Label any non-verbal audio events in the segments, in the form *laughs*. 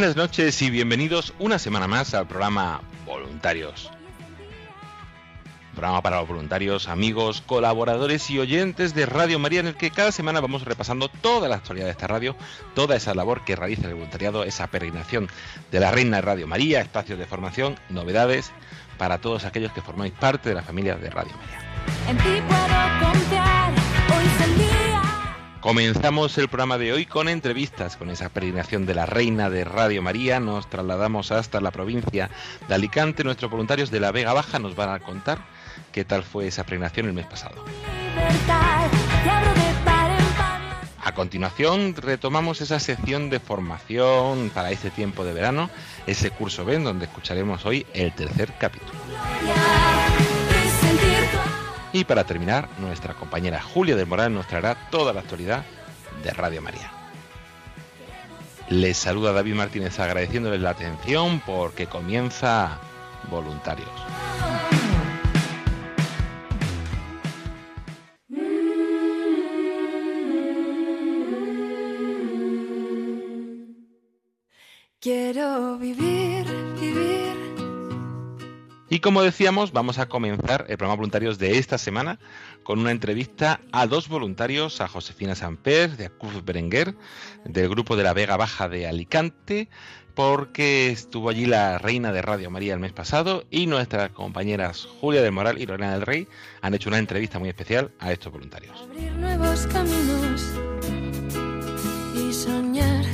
Buenas noches y bienvenidos una semana más al programa Voluntarios. Programa para los voluntarios, amigos, colaboradores y oyentes de Radio María en el que cada semana vamos repasando toda la actualidad de esta radio, toda esa labor que realiza el voluntariado, esa peregrinación de la Reina de Radio María, espacios de formación, novedades para todos aquellos que formáis parte de la familia de Radio María. Comenzamos el programa de hoy con entrevistas, con esa peregrinación de la Reina de Radio María. Nos trasladamos hasta la provincia de Alicante. Nuestros voluntarios de la Vega Baja nos van a contar qué tal fue esa peregrinación el mes pasado. A continuación retomamos esa sección de formación para este tiempo de verano, ese curso B, donde escucharemos hoy el tercer capítulo. Y para terminar, nuestra compañera Julia del Moral nos traerá toda la actualidad de Radio María. Les saluda David Martínez agradeciéndoles la atención porque comienza Voluntarios. Quiero vivir, vivir. Y como decíamos, vamos a comenzar el programa Voluntarios de esta semana con una entrevista a dos voluntarios, a Josefina Samper de Cruz Berenguer, del grupo de la Vega Baja de Alicante, porque estuvo allí la reina de Radio María el mes pasado y nuestras compañeras Julia del Moral y Lorena del Rey han hecho una entrevista muy especial a estos voluntarios. Abrir nuevos caminos y soñar.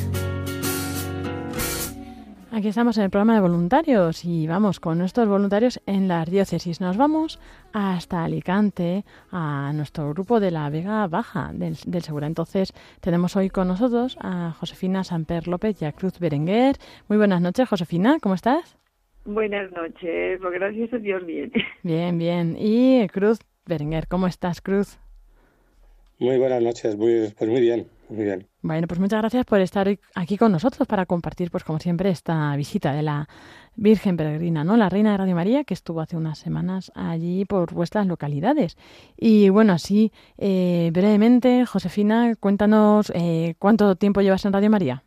Aquí estamos en el programa de voluntarios y vamos con nuestros voluntarios en las diócesis. Nos vamos hasta Alicante, a nuestro grupo de la Vega Baja del, del Segura. Entonces tenemos hoy con nosotros a Josefina Samper López y a Cruz Berenguer. Muy buenas noches, Josefina, ¿cómo estás? Buenas noches, pues gracias a Dios bien. Bien, bien. Y Cruz Berenguer, ¿cómo estás, Cruz? Muy buenas noches, muy, pues muy bien, muy bien. Bueno, pues muchas gracias por estar aquí con nosotros para compartir, pues como siempre, esta visita de la Virgen Peregrina, ¿no? La Reina de Radio María, que estuvo hace unas semanas allí por vuestras localidades. Y bueno, así, eh, brevemente, Josefina, cuéntanos eh, cuánto tiempo llevas en Radio María.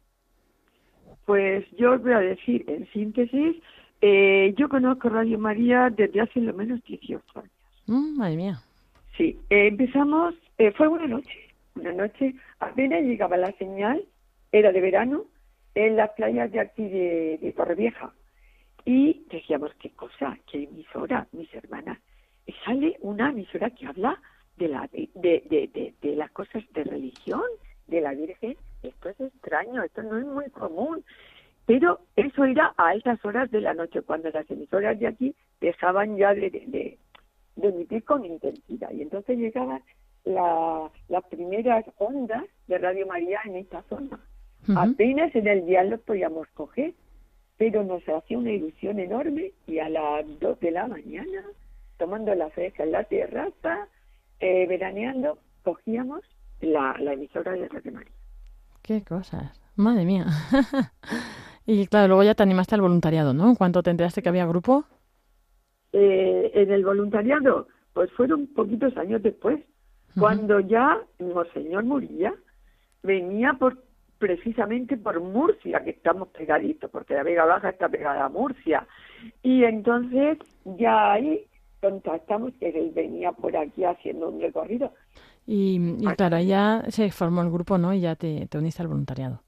Pues yo os voy a decir en síntesis, eh, yo conozco Radio María desde hace lo menos 18 años. Mm, madre mía. Sí, eh, empezamos, eh, fue una noche, una noche, apenas llegaba la señal, era de verano, en las playas de aquí de, de Torrevieja. Y decíamos, qué cosa, qué emisora, mis hermanas. Y sale una emisora que habla de, la, de, de, de, las cosas de religión, de la Virgen. Esto es extraño, esto no es muy común. Pero eso era a altas horas de la noche, cuando las emisoras de aquí dejaban ya de, de emitir con intensidad. Y entonces llegaban la- las primeras ondas de Radio María en esta zona. Apenas en el día los podíamos coger, pero nos hacía una ilusión enorme y a las dos de la mañana, tomando la fresca en la terraza, eh, veraneando, cogíamos la, la emisora de Radio María. Qué cosas. Madre mía. *laughs* y claro, luego ya te animaste al voluntariado, ¿no? ¿Cuánto te enteraste que había grupo? Eh, en el voluntariado, pues fueron poquitos años después, cuando ya Monseñor Murilla venía por precisamente por Murcia, que estamos pegaditos, porque la Vega Baja está pegada a Murcia. Y entonces ya ahí contactamos que él venía por aquí haciendo un recorrido. Y, y claro, ya se formó el grupo, ¿no? Y ya te, te uniste al voluntariado.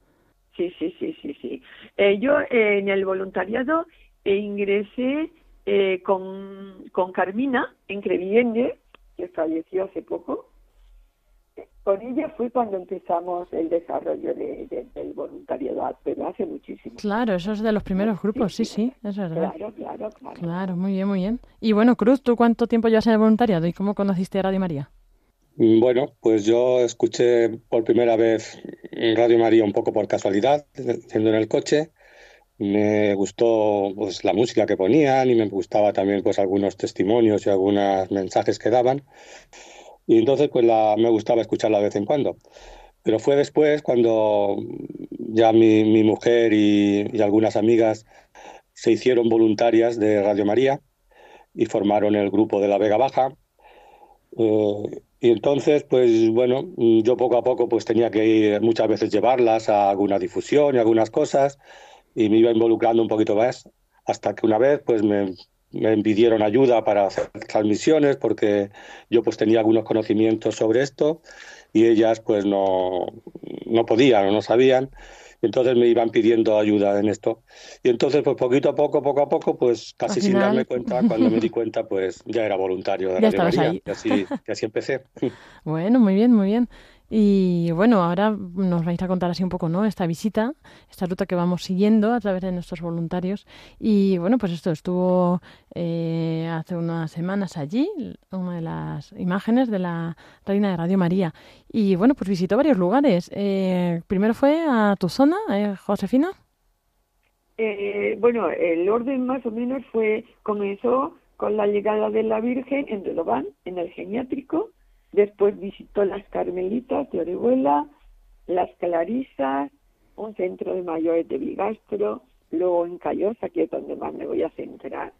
Sí, sí, sí, sí, sí. Eh, yo eh, en el voluntariado eh, ingresé eh, con, con Carmina en Creviende, que falleció hace poco. Con ella fue cuando empezamos el desarrollo de- de- del voluntariado, pero hace muchísimo. Claro, eso es de los primeros grupos, sí, sí, es verdad. Claro, claro, claro. Claro, muy bien, muy bien. Y bueno, Cruz, ¿tú cuánto tiempo llevas en el voluntariado y cómo conociste a Radio María? Mm, Bueno, pues yo escuché por primera vez Radio María un poco por casualidad, yendo en el coche. Me gustó pues la música que ponían y me gustaba también pues algunos testimonios y algunos mensajes que daban. Y entonces pues la, me gustaba escucharla de vez en cuando. Pero fue después cuando ya mi, mi mujer y, y algunas amigas se hicieron voluntarias de Radio María y formaron el grupo de la Vega Baja. Eh, y entonces, pues bueno, yo poco a poco pues tenía que ir muchas veces llevarlas a alguna difusión y algunas cosas y me iba involucrando un poquito más hasta que una vez pues me, me pidieron ayuda para hacer transmisiones porque yo pues tenía algunos conocimientos sobre esto y ellas pues no, no podían o no sabían. Entonces me iban pidiendo ayuda en esto. Y entonces, pues poquito a poco, poco a poco, pues casi Al sin final- darme cuenta, cuando me di *laughs* cuenta, pues ya era voluntario de Ya Radio María. ahí. Y así, y así empecé. *laughs* Bueno, muy bien, muy bien. Y bueno, ahora nos vais a contar así un poco, ¿no? Esta visita, esta ruta que vamos siguiendo a través de nuestros voluntarios. Y bueno, pues esto estuvo eh, hace unas semanas allí, una de las imágenes de la Reina de Radio María. Y bueno, pues visitó varios lugares. Eh, primero fue a tu zona, eh, Josefina. Eh, bueno, el orden más o menos fue, comenzó con la llegada de la Virgen en Redobán, en el geriátrico, después visitó las Carmelitas de Orihuela, las Clarisas, un centro de mayores de Bigastro, luego en Callosa, que es donde más me voy a centrar,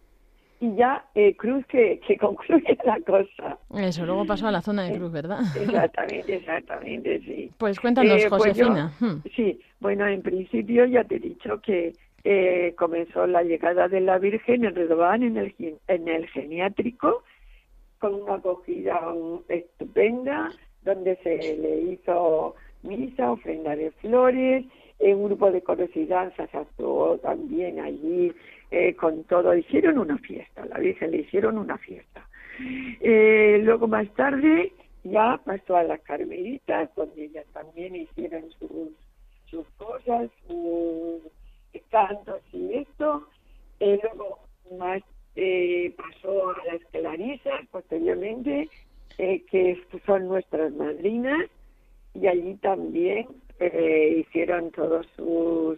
y ya eh, Cruz que, que *laughs* concluye la cosa. Eso, luego pasó a la zona de Cruz, ¿verdad? *laughs* Exactamente, exactamente, sí. Pues cuéntanos, Eh, pues yo- Josefina. Hmm. Sí, bueno, en principio ya te he dicho que eh, comenzó la llegada de la Virgen en Redobán, en el, en el geriátrico, con una acogida estupenda, donde se le hizo misa, ofrenda de flores, eh, un grupo de coros y danzas actuó también allí eh, con todo. Hicieron una fiesta, la Virgen le hicieron una fiesta. Eh, luego más tarde ya pasó a las Carmelitas, donde ellas también hicieron sus, sus cosas, sus cantos y esto. Eh, luego más eh, pasó a las Clarisas posteriormente, eh, que son nuestras madrinas, y allí también eh, hicieron todos sus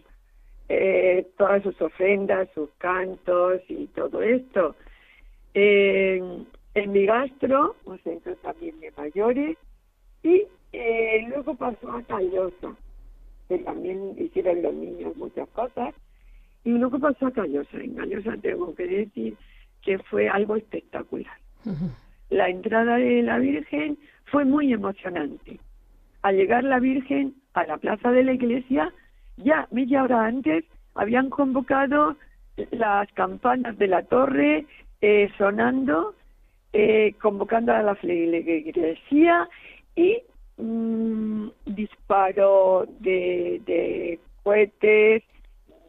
eh, todas sus ofrendas, sus cantos y todo esto. En Bigastro, un centro también de mayores, y eh, luego pasó a Callosa, que también hicieron los niños muchas cosas, y luego pasó a Callosa. En Callosa tengo que decir que fue algo espectacular. La entrada de la Virgen fue muy emocionante. Al llegar la Virgen a la plaza de la iglesia, ya media hora antes habían convocado las campanas de la torre eh, sonando, eh, convocando a la feligresía y mm, disparo de, de cohetes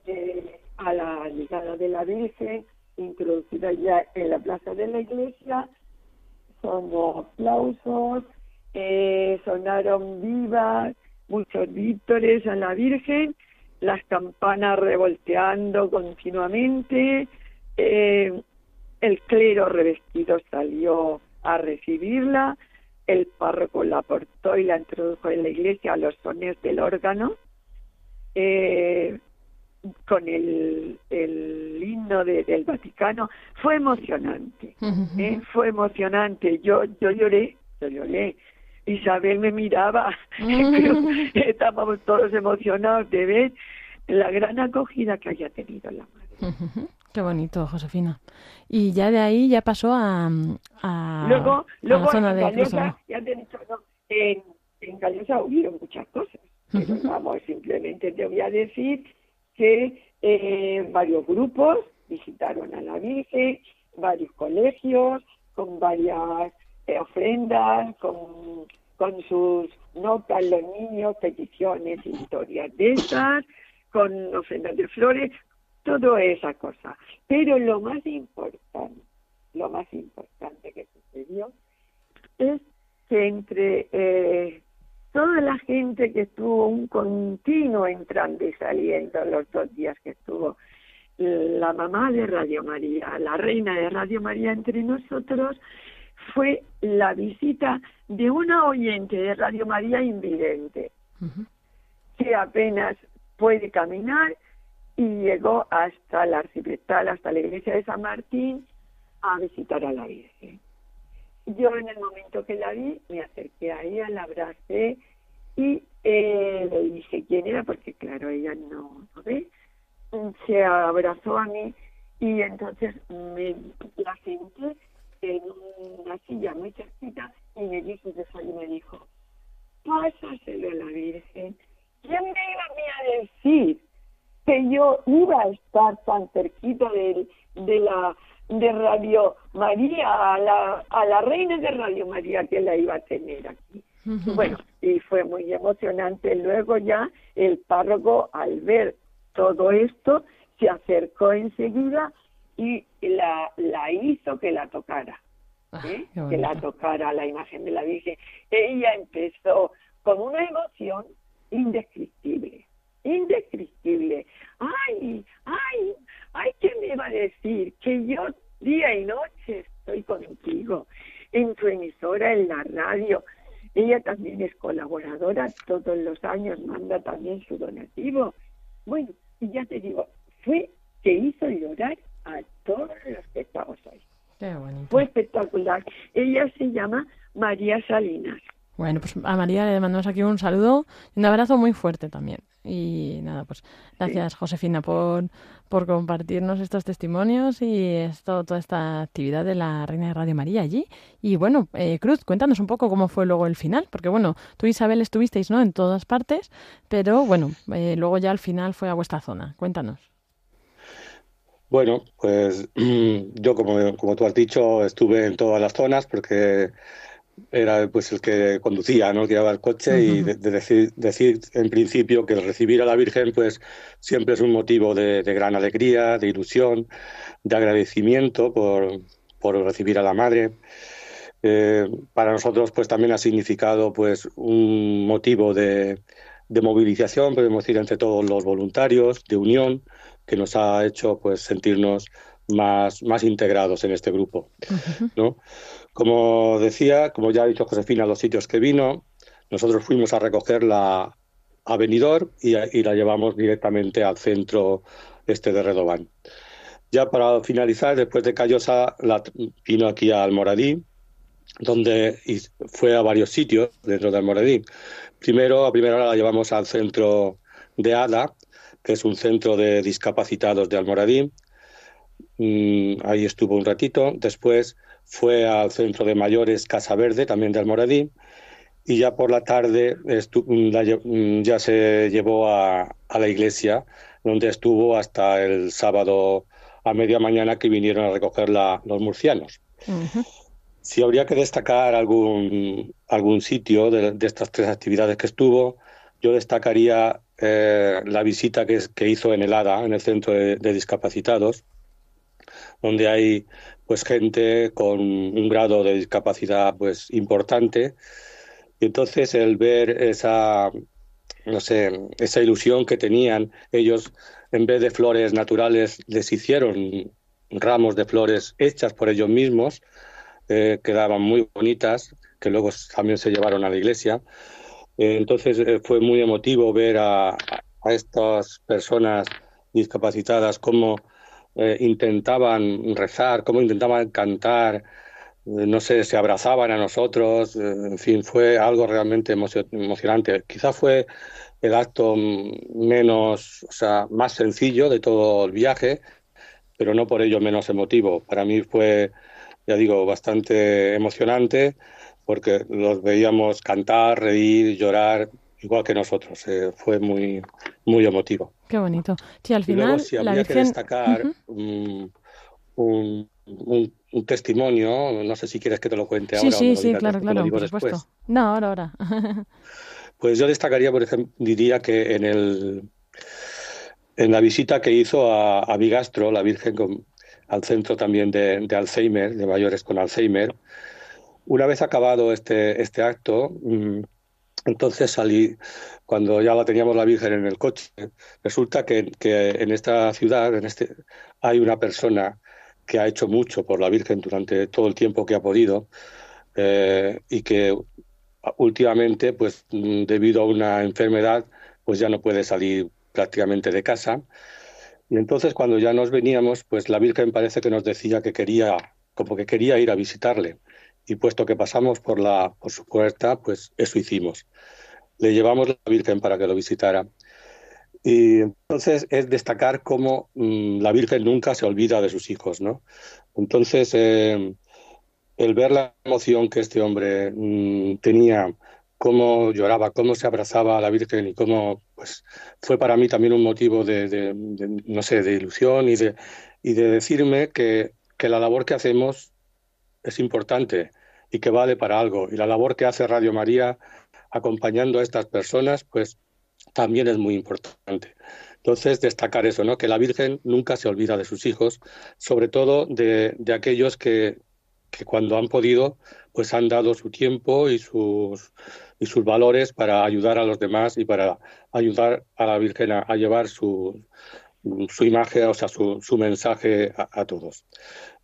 de- a la llegada de la Virgen, introducida ya en la plaza de la iglesia, sonó aplausos, eh, sonaron vivas, muchos vítores a la Virgen, las campanas revolteando continuamente, eh, el clero revestido salió a recibirla, el párroco la portó y la introdujo en la iglesia a los sones del órgano, eh, con el, el himno de- del Vaticano. Fue emocionante. ¿eh? Fue emocionante. Yo, yo lloré, yo lloré. Isabel me miraba, *laughs* estábamos todos emocionados de ver la gran acogida que haya tenido la madre. Qué bonito, Josefina. Y ya de ahí ya pasó a, a, luego, a luego la zona en de dicho, no, en, en Callosa hubieron muchas cosas. Pero vamos, simplemente te voy a decir que eh, varios grupos visitaron a la Virgen, varios colegios, con varias eh, ofrendas, con con sus notas los niños, peticiones, historias de esas, con ofrendas de flores, todo esa cosa. Pero lo más importante, lo más importante que sucedió es que entre eh, toda la gente que estuvo un continuo entrando y saliendo los dos días que estuvo la mamá de Radio María, la reina de Radio María entre nosotros, fue la visita de una oyente de Radio María invidente, que apenas puede caminar y llegó hasta la arciprestal, hasta la iglesia de San Martín, a visitar a la Virgen. Yo en el momento que la vi, me acerqué a ella, la abracé y eh, le dije quién era, porque claro, ella no, no ve. Se abrazó a mí y entonces me la senté en una silla muy cerquita y me dijo, y me dijo, pásaselo a la Virgen. ¿Quién me iba a decir que yo iba a estar tan cerquita de, de la de Radio María, a la, a la reina de Radio María que la iba a tener aquí. Bueno, y fue muy emocionante. Luego ya el párroco, al ver todo esto, se acercó enseguida y la, la hizo que la tocara. Ah, ¿eh? que la tocara la imagen de la Virgen. Ella empezó con una emoción indescriptible, indescriptible. Ay, ay, ay, ¿qué me va a decir? Que yo día y noche estoy contigo, en tu emisora, en la radio. Ella también es colaboradora, todos los años manda también su donativo. Bueno, y ya te digo, fue que hizo llorar a todos los que estamos ahí. Qué bonito. Fue espectacular. Ella se llama María Salinas. Bueno, pues a María le mandamos aquí un saludo y un abrazo muy fuerte también. Y nada, pues gracias Josefina por, por compartirnos estos testimonios y esto, toda esta actividad de la Reina de Radio María allí. Y bueno, eh, Cruz, cuéntanos un poco cómo fue luego el final, porque bueno, tú Isabel estuvisteis ¿no? en todas partes, pero bueno, eh, luego ya al final fue a vuestra zona. Cuéntanos. Bueno, pues *clears throat* yo como, como tú has dicho estuve en todas las zonas porque era pues el que conducía, ¿no? El que llevaba el coche y de, de decir, decir en principio que recibir a la Virgen pues siempre es un motivo de, de gran alegría, de ilusión, de agradecimiento por, por recibir a la Madre. Eh, para nosotros pues también ha significado pues un motivo de, de movilización, podemos decir, entre todos los voluntarios, de unión, que nos ha hecho pues sentirnos más, más integrados en este grupo. ¿no? Como decía, como ya ha dicho Josefina, los sitios que vino, nosotros fuimos a recogerla a Benidorm y, la llevamos directamente al centro este de Redobán. Ya para finalizar, después de Callosa, la, vino aquí a Almoradí, donde fue a varios sitios dentro de Almoradí. Primero, a primera hora la llevamos al centro de ADA, que es un centro de discapacitados de Almoradí. Mm, ahí estuvo un ratito. Después fue al centro de mayores Casa Verde, también de Almoradí. Y ya por la tarde la mm, ya se llevó a, a la iglesia, donde estuvo hasta el sábado a media mañana que vinieron a recogerla los murcianos. Si habría que destacar algún, algún sitio de, de estas tres actividades que estuvo, yo destacaría eh, la visita que, hizo en el ADA, en el Centro de, de Discapacitados, donde hay pues gente con un grado de discapacidad pues importante. Y entonces el ver esa, no sé, esa ilusión que tenían ellos, en vez de flores naturales, les hicieron ramos de flores hechas por ellos mismos, eh, quedaban muy bonitas, que luego también se llevaron a la iglesia. Eh, entonces eh, fue muy emotivo ver a, a estas personas discapacitadas cómo eh, intentaban rezar, cómo intentaban cantar, eh, no sé, se abrazaban a nosotros, eh, en fin, fue algo realmente emocio- emocionante. Quizá fue el acto menos, o sea, más sencillo de todo el viaje, pero no por ello menos emotivo. Para mí fue, ya digo, bastante emocionante porque los veíamos cantar, reír, llorar, igual que nosotros. Fue muy, muy emotivo. Qué bonito. Sí, al Y luego, final si la habría que destacar un, un- un, un testimonio, no sé si quieres que te lo cuente Sí, ahora o sí, lo sí, claro, claro, por después. supuesto. No, ahora, ahora. *laughs* Pues yo destacaría, por ejemplo, diría que en el en la visita que hizo a, a Bigastro, la Virgen, con- al centro también de, de Alzheimer, de mayores con Alzheimer, una vez acabado este, este acto, mm, entonces salí, cuando ya la teníamos la Virgen en el coche, resulta que, en esta ciudad, en este, hay una persona que ha hecho mucho por la Virgen durante todo el tiempo que ha podido eh, y que últimamente, pues debido a una enfermedad, pues ya no puede salir prácticamente de casa. Y entonces cuando ya nos veníamos, pues la Virgen parece que nos decía que quería, como que quería ir a visitarle. Y puesto que pasamos por la, por su puerta, pues eso hicimos. Le llevamos la Virgen para que lo visitara. Y entonces es destacar cómo mm, la Virgen nunca se olvida de sus hijos, ¿no? Entonces, eh, el ver la emoción que este hombre mm, tenía, cómo lloraba, cómo se abrazaba a la Virgen y cómo, pues, fue para mí también un motivo de, de- no sé, de ilusión y de, y de decirme que, que la labor que hacemos es importante y que vale para algo. Y la labor que hace Radio María acompañando a estas personas, pues también es muy importante. Entonces, destacar eso, ¿no? Que la Virgen nunca se olvida de sus hijos, sobre todo de, de aquellos que, que cuando han podido, pues han dado su tiempo y sus, y sus valores para ayudar a los demás y para ayudar a la Virgen a, llevar su, su imagen, o sea, su, su mensaje a todos.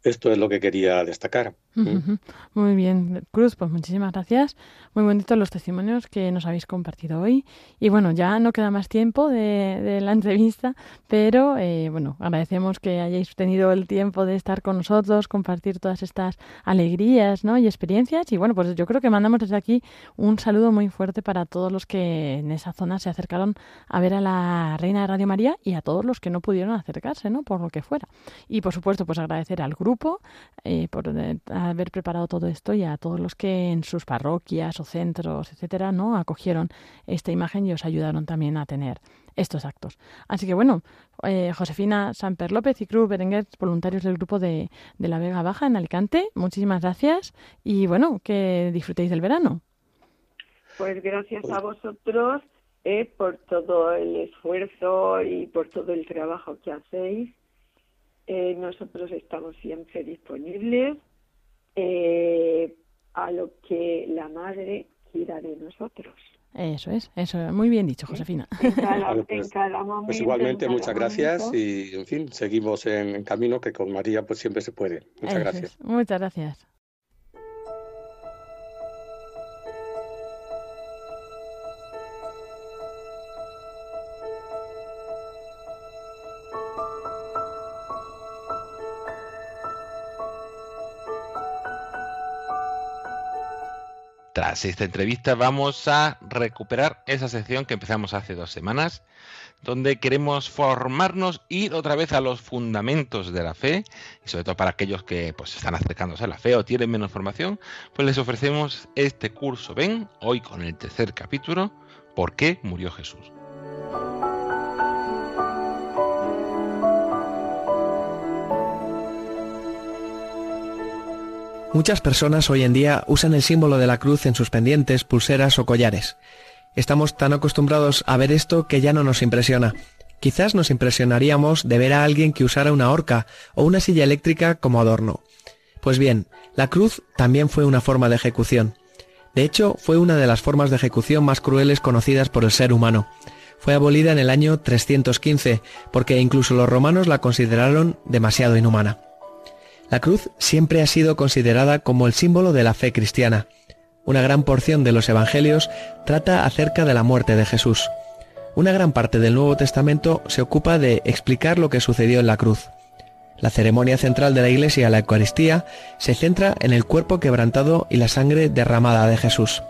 Esto es lo que quería destacar. ¿Mm? Muy bien, Cruz, pues muchísimas gracias. Muy bonitos los testimonios que nos habéis compartido hoy. Y bueno, ya no queda más tiempo de, de la entrevista, pero eh, bueno, agradecemos que hayáis tenido el tiempo de estar con nosotros, compartir todas estas alegrías ¿no? y experiencias. Y bueno, pues yo creo que mandamos desde aquí un saludo muy fuerte para todos los que en esa zona se acercaron a ver a la Reina de Radio María y a todos los que no pudieron acercarse, ¿no? Por lo que fuera. Y por supuesto, pues agradecer al grupo eh, por haber preparado todo esto y a todos los que en sus parroquias o centros, etcétera, no acogieron esta imagen y os ayudaron también a tener estos actos. Así que bueno, eh, Josefina Samper López y Cruz Berenguer, voluntarios del grupo de, de la Vega Baja en Alicante, muchísimas gracias y bueno, que disfrutéis del verano. Pues gracias a vosotros eh, por todo el esfuerzo y por todo el trabajo que hacéis. Eh, nosotros estamos siempre disponibles eh, a lo que la Madre quiera de nosotros. Eso es, eso, muy bien dicho, Josefina. En cada, en pues- cada momento. Pues igualmente, en cada muchas gracias momento. y, en fin, seguimos en, en camino que con María pues siempre se puede. Muchas Eso gracias. es. Muchas gracias. Tras esta entrevista vamos a recuperar esa sección que empezamos hace dos semanas, donde queremos formarnos, ir otra vez a los fundamentos de la fe, y sobre todo para aquellos que pues están acercándose a la fe o tienen menos formación, pues les ofrecemos este curso. Ven, hoy con el tercer capítulo, ¿Por qué murió Jesús? Muchas personas hoy en día usan el símbolo de la cruz en sus pendientes, pulseras o collares. Estamos tan acostumbrados a ver esto que ya no nos impresiona. Quizás nos impresionaríamos de ver a alguien que usara una horca o una silla eléctrica como adorno. Pues bien, la cruz también fue una forma de ejecución. De hecho, fue una de las formas de ejecución más crueles conocidas por el ser humano. Fue abolida en el año 315, porque incluso los romanos la consideraron demasiado inhumana. La cruz siempre ha sido considerada como el símbolo de la fe cristiana. Una gran porción de los evangelios trata acerca de la muerte de Jesús. Una gran parte del Nuevo Testamento se ocupa de explicar lo que sucedió en la cruz. La ceremonia central de la Iglesia, la Eucaristía, se centra en el cuerpo quebrantado y la sangre derramada de Jesús.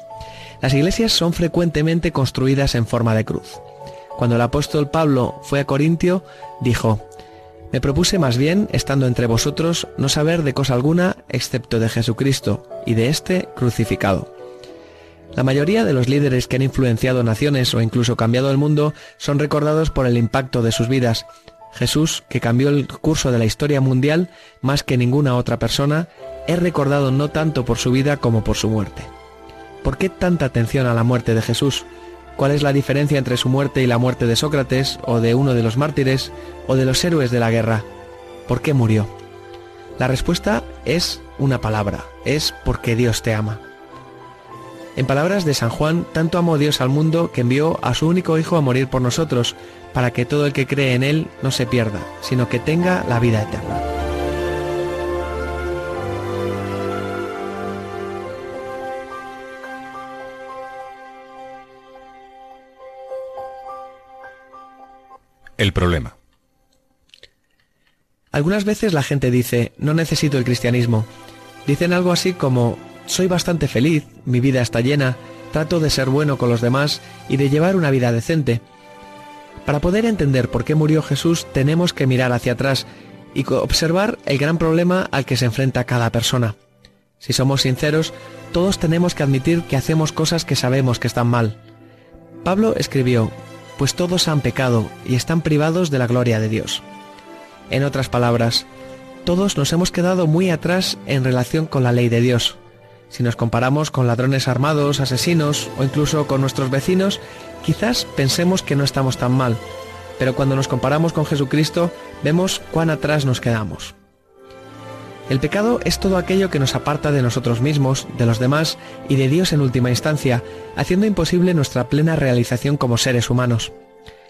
Las iglesias son frecuentemente construidas en forma de cruz. Cuando el apóstol Pablo fue a Corintio, dijo, me propuse más bien, estando entre vosotros, no saber de cosa alguna excepto de Jesucristo y de éste crucificado. La mayoría de los líderes que han influenciado naciones o incluso cambiado el mundo son recordados por el impacto de sus vidas, Jesús, que cambió el curso de la historia mundial más que ninguna otra persona, es recordado no tanto por su vida como por su muerte. ¿Por qué tanta atención a la muerte de Jesús? ¿Cuál es la diferencia entre su muerte y la muerte de Sócrates, o de uno de los mártires, o de los héroes de la guerra? ¿Por qué murió? La respuesta es una palabra, es porque Dios te ama. En palabras de San Juan, tanto amó Dios al mundo que envió a su único Hijo a morir por nosotros, para que todo el que cree en Él no se pierda, sino que tenga la vida eterna. El problema. Algunas veces la gente dice, no necesito el cristianismo. Dicen algo así como, soy bastante feliz, mi vida está llena, trato de ser bueno con los demás y de llevar una vida decente. Para poder entender por qué murió Jesús tenemos que mirar hacia atrás y observar el gran problema al que se enfrenta cada persona. Si somos sinceros, todos tenemos que admitir que hacemos cosas que sabemos que están mal. Pablo escribió, pues todos han pecado y están privados de la gloria de Dios. En otras palabras, todos nos hemos quedado muy atrás en relación con la ley de Dios. Si nos comparamos con ladrones armados, asesinos o incluso con nuestros vecinos, quizás pensemos que no estamos tan mal, pero cuando nos comparamos con Jesucristo vemos cuán atrás nos quedamos. El pecado es todo aquello que nos aparta de nosotros mismos, de los demás y de Dios en última instancia, haciendo imposible nuestra plena realización como seres humanos.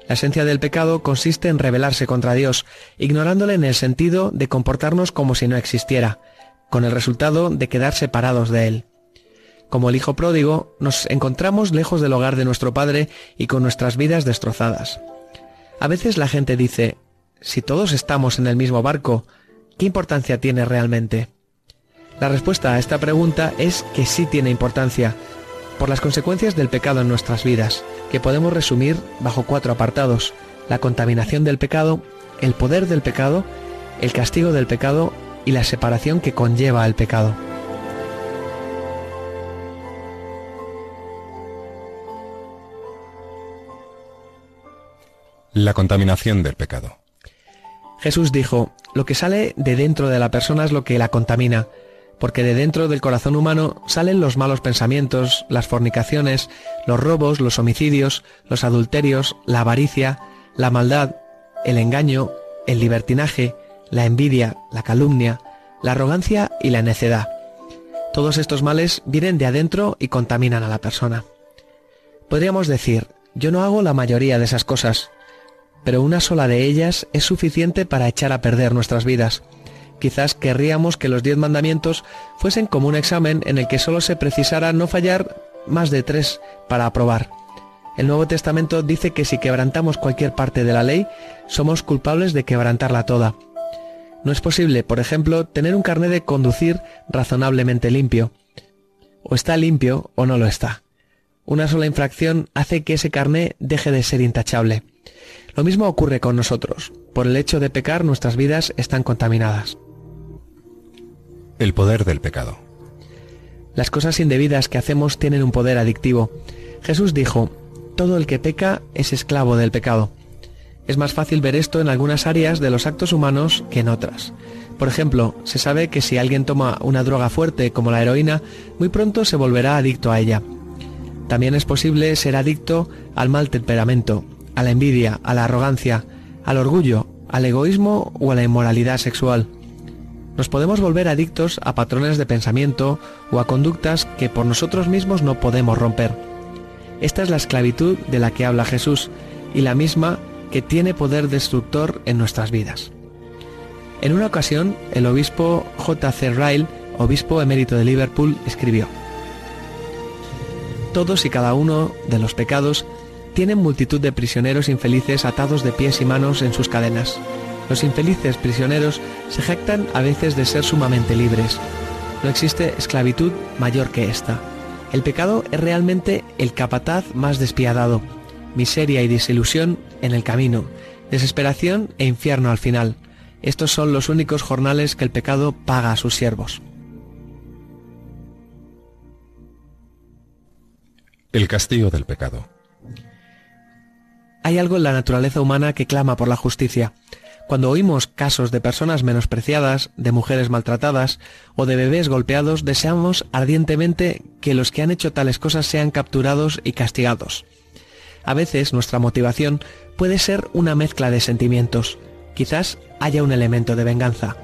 La esencia del pecado consiste en rebelarse contra Dios, ignorándole en el sentido de comportarnos como si no existiera, con el resultado de quedar separados de Él. Como el Hijo pródigo, nos encontramos lejos del hogar de nuestro Padre y con nuestras vidas destrozadas. A veces la gente dice, si todos estamos en el mismo barco, ¿qué importancia tiene realmente? La respuesta a esta pregunta es que sí tiene importancia, por las consecuencias del pecado en nuestras vidas, que podemos resumir bajo cuatro apartados. La contaminación del pecado, el poder del pecado, el castigo del pecado y la separación que conlleva el pecado. La contaminación del pecado. Jesús dijo, lo que sale de dentro de la persona es lo que la contamina, porque de dentro del corazón humano salen los malos pensamientos, las fornicaciones, los robos, los homicidios, los adulterios, la avaricia, la maldad, el engaño, el libertinaje, la envidia, la calumnia, la arrogancia y la necedad. Todos estos males vienen de adentro y contaminan a la persona. Podríamos decir, yo no hago la mayoría de esas cosas, pero una sola de ellas es suficiente para echar a perder nuestras vidas. Quizás querríamos que los diez mandamientos fuesen como un examen en el que solo se precisara no fallar más de tres para aprobar. El Nuevo Testamento dice que si quebrantamos cualquier parte de la ley, somos culpables de quebrantarla toda. No es posible, por ejemplo, tener un carnet de conducir razonablemente limpio. O está limpio o no lo está. Una sola infracción hace que ese carné deje de ser intachable. Lo mismo ocurre con nosotros. Por el hecho de pecar nuestras vidas están contaminadas. El poder del pecado. Las cosas indebidas que hacemos tienen un poder adictivo. Jesús dijo, todo el que peca es esclavo del pecado. Es más fácil ver esto en algunas áreas de los actos humanos que en otras. Por ejemplo, se sabe que si alguien toma una droga fuerte como la heroína, muy pronto se volverá adicto a ella. También es posible ser adicto al mal temperamento, a la envidia, a la arrogancia, al orgullo, al egoísmo o a la inmoralidad sexual. Nos podemos volver adictos a patrones de pensamiento o a conductas que por nosotros mismos no podemos romper. Esta es la esclavitud de la que habla Jesús y la misma que tiene poder destructor en nuestras vidas. En una ocasión, el obispo J. C. Ryle, obispo emérito de Liverpool, escribió, Todos y cada uno de los pecados tienen multitud de prisioneros infelices atados de pies y manos en sus cadenas. Los infelices prisioneros se jactan a veces de ser sumamente libres. No existe esclavitud mayor que esta. El pecado es realmente el capataz más despiadado. Miseria y desilusión en el camino, desesperación e infierno al final. Estos son los únicos jornales que el pecado paga a sus siervos. El castigo del pecado. Hay algo en la naturaleza humana que clama por la justicia. Cuando oímos casos de personas menospreciadas, de mujeres maltratadas o de bebés golpeados, deseamos ardientemente que los que han hecho tales cosas sean capturados y castigados. A veces nuestra motivación puede ser una mezcla de sentimientos. Quizás haya un elemento de venganza.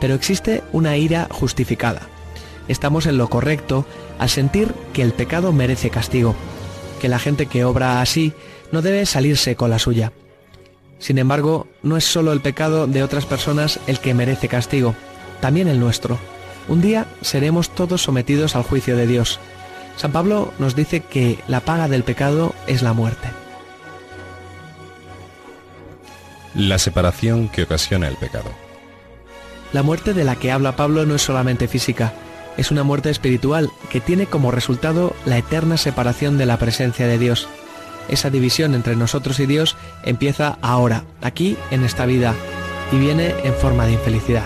Pero existe una ira justificada. Estamos en lo correcto al sentir que el pecado merece castigo, que la gente que obra así no debe salirse con la suya. Sin embargo, no es solo el pecado de otras personas el que merece castigo, también el nuestro. Un día seremos todos sometidos al juicio de Dios. San Pablo nos dice que la paga del pecado es la muerte. La separación que ocasiona el pecado. La muerte de la que habla Pablo no es solamente física, es una muerte espiritual que tiene como resultado la eterna separación de la presencia de Dios. Esa división entre nosotros y Dios empieza ahora, aquí, en esta vida, y viene en forma de infelicidad.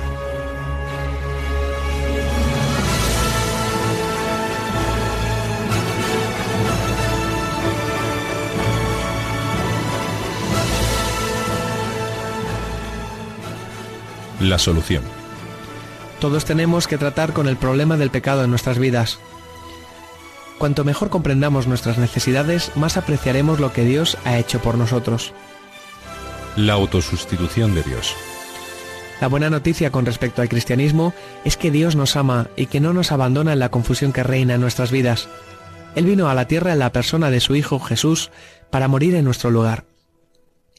La solución. Todos tenemos que tratar con el problema del pecado en nuestras vidas. Cuanto mejor comprendamos nuestras necesidades, más apreciaremos lo que Dios ha hecho por nosotros. La autosustitución de Dios. La buena noticia con respecto al cristianismo es que Dios nos ama y que no nos abandona en la confusión que reina en nuestras vidas. Él vino a la tierra en la persona de su Hijo Jesús para morir en nuestro lugar.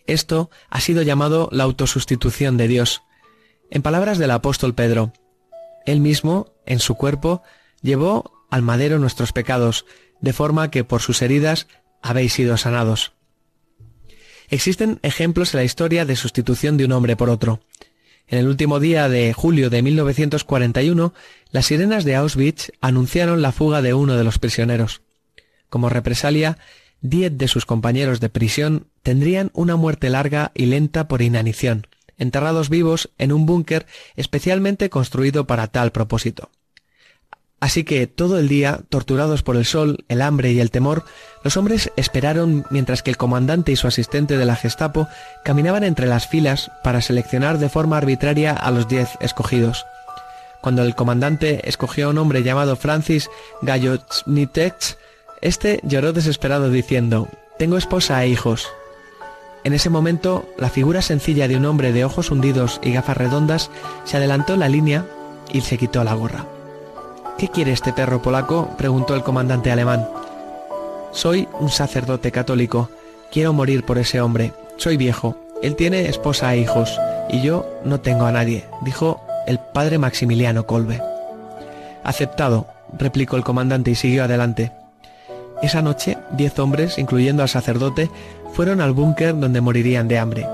Esto ha sido llamado la autosustitución de Dios. En palabras del apóstol Pedro, Él mismo, en su cuerpo, llevó al madero nuestros pecados, de forma que por sus heridas habéis sido sanados. Existen ejemplos en la historia de sustitución de un hombre por otro. En el último día de julio de 1941, las sirenas de Auschwitz anunciaron la fuga de uno de los prisioneros. Como represalia, diez de sus compañeros de prisión tendrían una muerte larga y lenta por inanición, enterrados vivos en un búnker especialmente construido para tal propósito. Así que todo el día, torturados por el sol, el hambre y el temor, los hombres esperaron mientras que el comandante y su asistente de la Gestapo caminaban entre las filas para seleccionar de forma arbitraria a los diez escogidos. Cuando el comandante escogió a un hombre llamado Francis Gallotnitech, este lloró desesperado diciendo, Tengo esposa e hijos. En ese momento, la figura sencilla de un hombre de ojos hundidos y gafas redondas se adelantó la línea y se quitó la gorra. ¿Qué quiere este perro polaco? preguntó el comandante alemán. Soy un sacerdote católico. Quiero morir por ese hombre. Soy viejo. Él tiene esposa e hijos, y yo no tengo a nadie, dijo el padre Maximiliano Kolbe. Aceptado, replicó el comandante y siguió adelante. Esa noche, diez hombres, incluyendo al sacerdote, fueron al búnker donde morirían de hambre.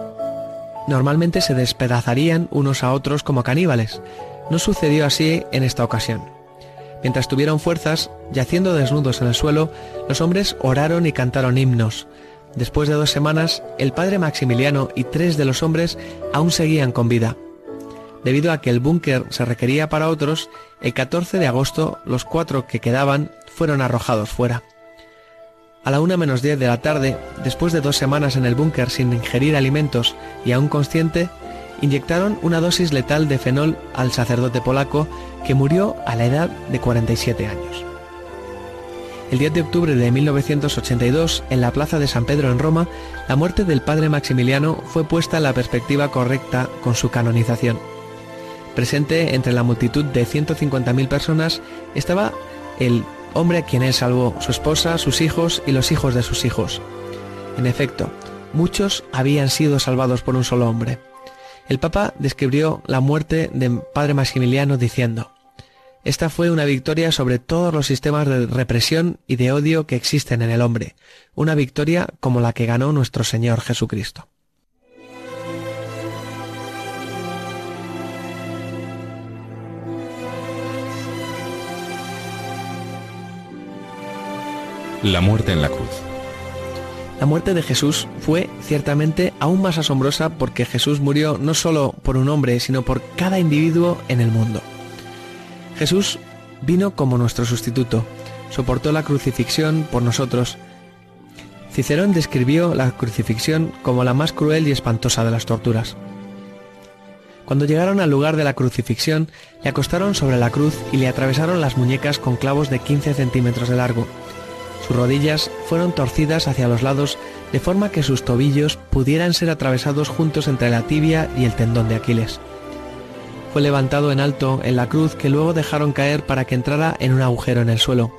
Normalmente se despedazarían unos a otros como caníbales. No sucedió así en esta ocasión. Mientras tuvieron fuerzas, yaciendo desnudos en el suelo, los hombres oraron y cantaron himnos. Después de dos semanas, el padre Maximiliano y tres de los hombres aún seguían con vida. Debido a que el búnker se requería para otros, el 14 de agosto los cuatro que quedaban fueron arrojados fuera. A la una menos diez de la tarde, después de dos semanas en el búnker sin ingerir alimentos y aún consciente, inyectaron una dosis letal de fenol al sacerdote polaco que murió a la edad de 47 años. El 10 de octubre de 1982, en la plaza de San Pedro en Roma, la muerte del padre Maximiliano fue puesta en la perspectiva correcta con su canonización. Presente entre la multitud de 150.000 personas estaba el hombre a quien él salvó, su esposa, sus hijos y los hijos de sus hijos. En efecto, muchos habían sido salvados por un solo hombre. El Papa describió la muerte de Padre Maximiliano diciendo, Esta fue una victoria sobre todos los sistemas de represión y de odio que existen en el hombre, una victoria como la que ganó nuestro Señor Jesucristo. La muerte en la cruz. La muerte de Jesús fue ciertamente aún más asombrosa porque Jesús murió no solo por un hombre, sino por cada individuo en el mundo. Jesús vino como nuestro sustituto, soportó la crucifixión por nosotros. Cicerón describió la crucifixión como la más cruel y espantosa de las torturas. Cuando llegaron al lugar de la crucifixión, le acostaron sobre la cruz y le atravesaron las muñecas con clavos de 15 centímetros de largo. Sus rodillas fueron torcidas hacia los lados de forma que sus tobillos pudieran ser atravesados juntos entre la tibia y el tendón de Aquiles. Fue levantado en alto en la cruz que luego dejaron caer para que entrara en un agujero en el suelo.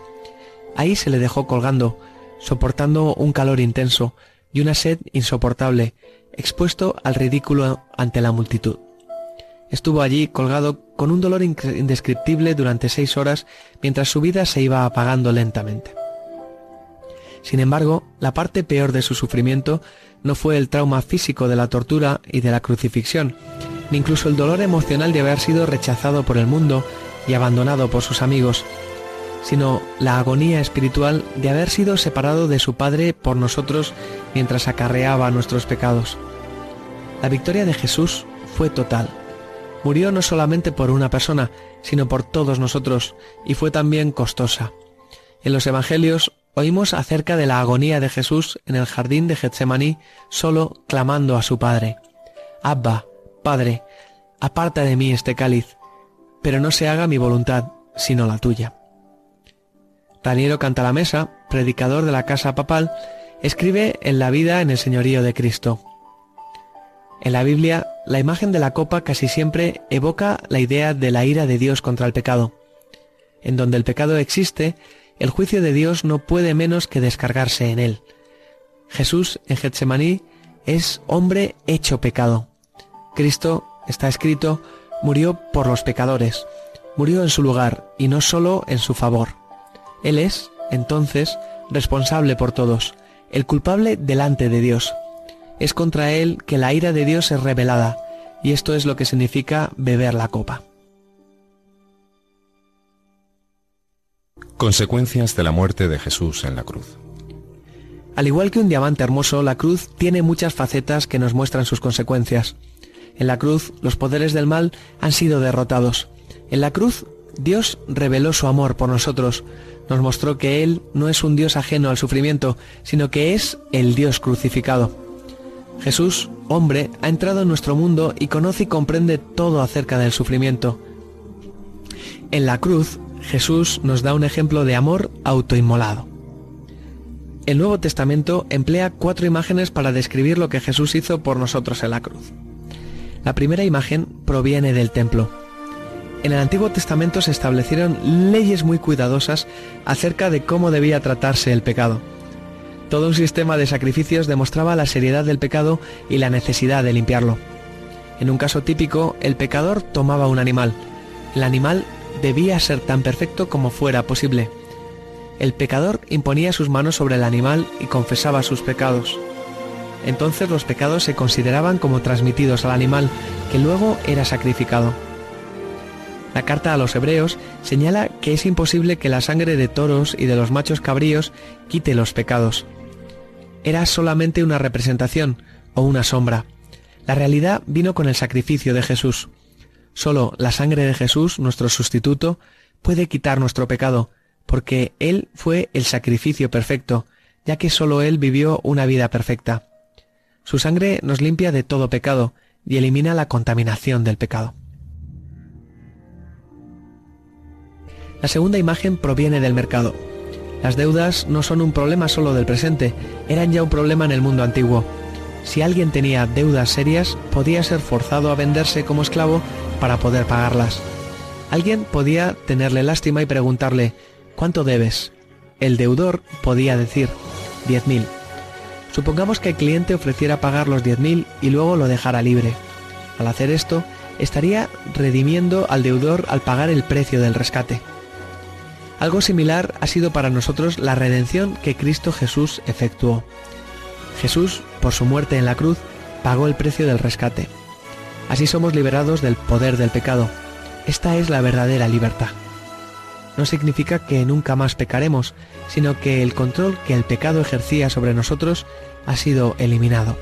Ahí se le dejó colgando, soportando un calor intenso y una sed insoportable, expuesto al ridículo ante la multitud. Estuvo allí colgado con un dolor indescriptible durante seis horas mientras su vida se iba apagando lentamente. Sin embargo, la parte peor de su sufrimiento no fue el trauma físico de la tortura y de la crucifixión, ni incluso el dolor emocional de haber sido rechazado por el mundo y abandonado por sus amigos, sino la agonía espiritual de haber sido separado de su Padre por nosotros mientras acarreaba nuestros pecados. La victoria de Jesús fue total. Murió no solamente por una persona, sino por todos nosotros, y fue también costosa. En los Evangelios oímos acerca de la agonía de Jesús en el jardín de Getsemaní, solo clamando a su Padre. Abba, Padre, aparta de mí este cáliz, pero no se haga mi voluntad, sino la tuya. Raniero Cantalamesa, predicador de la Casa Papal, escribe en la vida en el señorío de Cristo. En la Biblia, la imagen de la copa casi siempre evoca la idea de la ira de Dios contra el pecado. En donde el pecado existe, el juicio de Dios no puede menos que descargarse en él. Jesús en Getsemaní es hombre hecho pecado. Cristo, está escrito, murió por los pecadores, murió en su lugar y no solo en su favor. Él es, entonces, responsable por todos, el culpable delante de Dios. Es contra él que la ira de Dios es revelada, y esto es lo que significa beber la copa. Consecuencias de la muerte de Jesús en la cruz. Al igual que un diamante hermoso, la cruz tiene muchas facetas que nos muestran sus consecuencias. En la cruz, los poderes del mal han sido derrotados. En la cruz, Dios reveló su amor por nosotros, nos mostró que Él no es un Dios ajeno al sufrimiento, sino que es el Dios crucificado. Jesús, hombre, ha entrado en nuestro mundo y conoce y comprende todo acerca del sufrimiento. En la cruz, Jesús nos da un ejemplo de amor autoinmolado. El Nuevo Testamento emplea cuatro imágenes para describir lo que Jesús hizo por nosotros en la cruz. La primera imagen proviene del templo. En el Antiguo Testamento se establecieron leyes muy cuidadosas acerca de cómo debía tratarse el pecado. Todo un sistema de sacrificios demostraba la seriedad del pecado y la necesidad de limpiarlo. En un caso típico, el pecador tomaba un animal. El animal debía ser tan perfecto como fuera posible. El pecador imponía sus manos sobre el animal y confesaba sus pecados. Entonces los pecados se consideraban como transmitidos al animal, que luego era sacrificado. La carta a los hebreos señala que es imposible que la sangre de toros y de los machos cabríos quite los pecados. Era solamente una representación o una sombra. La realidad vino con el sacrificio de Jesús. Solo la sangre de Jesús, nuestro sustituto, puede quitar nuestro pecado, porque Él fue el sacrificio perfecto, ya que solo Él vivió una vida perfecta. Su sangre nos limpia de todo pecado y elimina la contaminación del pecado. La segunda imagen proviene del mercado. Las deudas no son un problema solo del presente, eran ya un problema en el mundo antiguo. Si alguien tenía deudas serias, podía ser forzado a venderse como esclavo para poder pagarlas. Alguien podía tenerle lástima y preguntarle, ¿cuánto debes? El deudor podía decir, diez mil. Supongamos que el cliente ofreciera pagar los diez mil y luego lo dejara libre. Al hacer esto, estaría redimiendo al deudor al pagar el precio del rescate. Algo similar ha sido para nosotros la redención que Cristo Jesús efectuó. Jesús, por su muerte en la cruz, pagó el precio del rescate. Así somos liberados del poder del pecado. Esta es la verdadera libertad. No significa que nunca más pecaremos, sino que el control que el pecado ejercía sobre nosotros ha sido eliminado.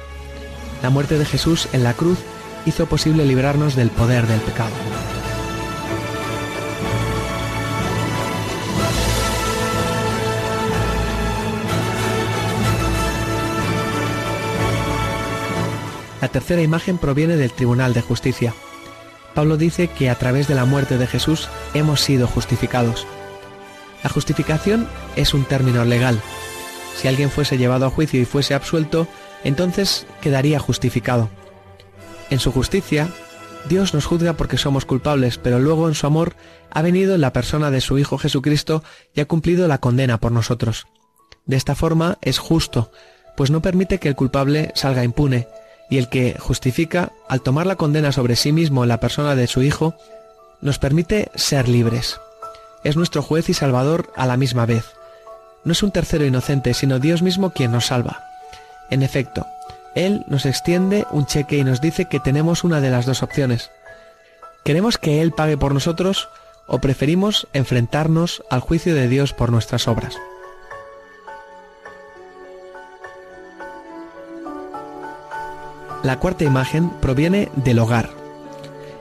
La muerte de Jesús en la cruz hizo posible librarnos del poder del pecado. La tercera imagen proviene del Tribunal de Justicia. Pablo dice que a través de la muerte de Jesús hemos sido justificados. La justificación es un término legal. Si alguien fuese llevado a juicio y fuese absuelto, entonces quedaría justificado. En su justicia, Dios nos juzga porque somos culpables, pero luego en su amor ha venido en la persona de su Hijo Jesucristo y ha cumplido la condena por nosotros. De esta forma es justo, pues no permite que el culpable salga impune, y el que justifica, al tomar la condena sobre sí mismo en la persona de su Hijo, nos permite ser libres. Es nuestro juez y salvador a la misma vez. No es un tercero inocente, sino Dios mismo quien nos salva. En efecto, Él nos extiende un cheque y nos dice que tenemos una de las dos opciones. ¿Queremos que Él pague por nosotros o preferimos enfrentarnos al juicio de Dios por nuestras obras? La cuarta imagen proviene del hogar.